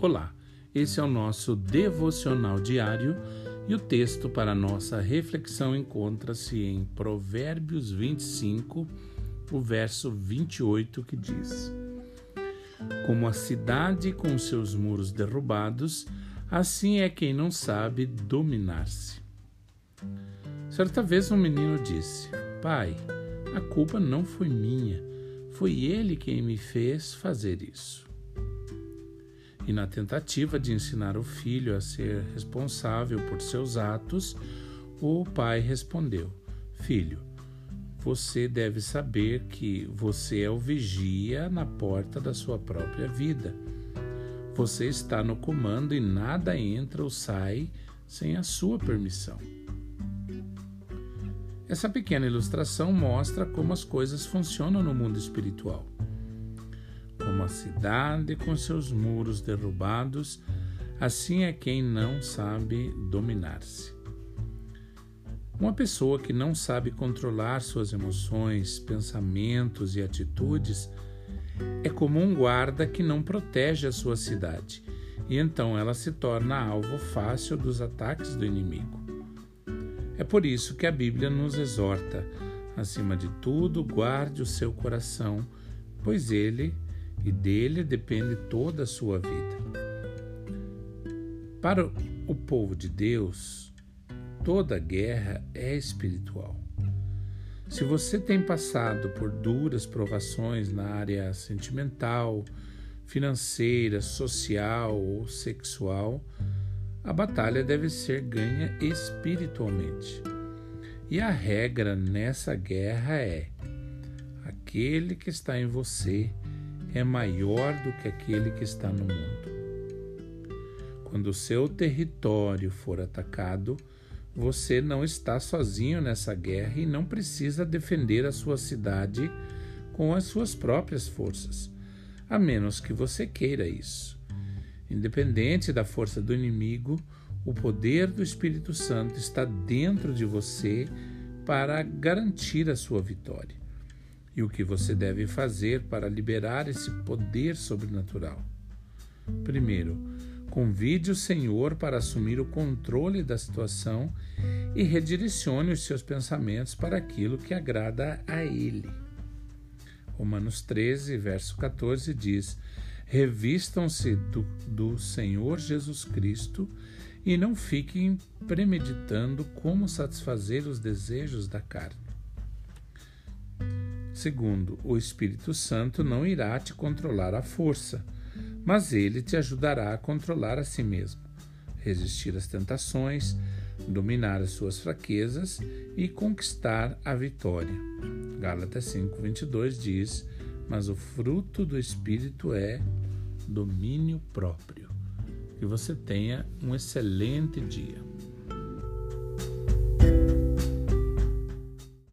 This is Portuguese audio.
Olá, esse é o nosso devocional diário e o texto para nossa reflexão encontra-se em Provérbios 25, o verso 28, que diz: Como a cidade com seus muros derrubados, assim é quem não sabe dominar-se. Certa vez um menino disse: Pai, a culpa não foi minha, foi ele quem me fez fazer isso. E na tentativa de ensinar o filho a ser responsável por seus atos, o pai respondeu: Filho, você deve saber que você é o vigia na porta da sua própria vida. Você está no comando e nada entra ou sai sem a sua permissão. Essa pequena ilustração mostra como as coisas funcionam no mundo espiritual cidade com seus muros derrubados, assim é quem não sabe dominar-se. Uma pessoa que não sabe controlar suas emoções, pensamentos e atitudes é como um guarda que não protege a sua cidade, e então ela se torna alvo fácil dos ataques do inimigo. É por isso que a Bíblia nos exorta, acima de tudo, guarde o seu coração, pois ele e dele depende toda a sua vida. Para o povo de Deus, toda guerra é espiritual. Se você tem passado por duras provações na área sentimental, financeira, social ou sexual, a batalha deve ser ganha espiritualmente. E a regra nessa guerra é: aquele que está em você é maior do que aquele que está no mundo. Quando o seu território for atacado, você não está sozinho nessa guerra e não precisa defender a sua cidade com as suas próprias forças, a menos que você queira isso. Independente da força do inimigo, o poder do Espírito Santo está dentro de você para garantir a sua vitória e o que você deve fazer para liberar esse poder sobrenatural. Primeiro, convide o Senhor para assumir o controle da situação e redirecione os seus pensamentos para aquilo que agrada a Ele. Romanos 13, verso 14 diz: Revistam-se do, do Senhor Jesus Cristo e não fiquem premeditando como satisfazer os desejos da carne. Segundo, o Espírito Santo não irá te controlar à força, mas ele te ajudará a controlar a si mesmo, resistir às tentações, dominar as suas fraquezas e conquistar a vitória. Gálatas 5:22 diz: "Mas o fruto do espírito é domínio próprio". Que você tenha um excelente dia.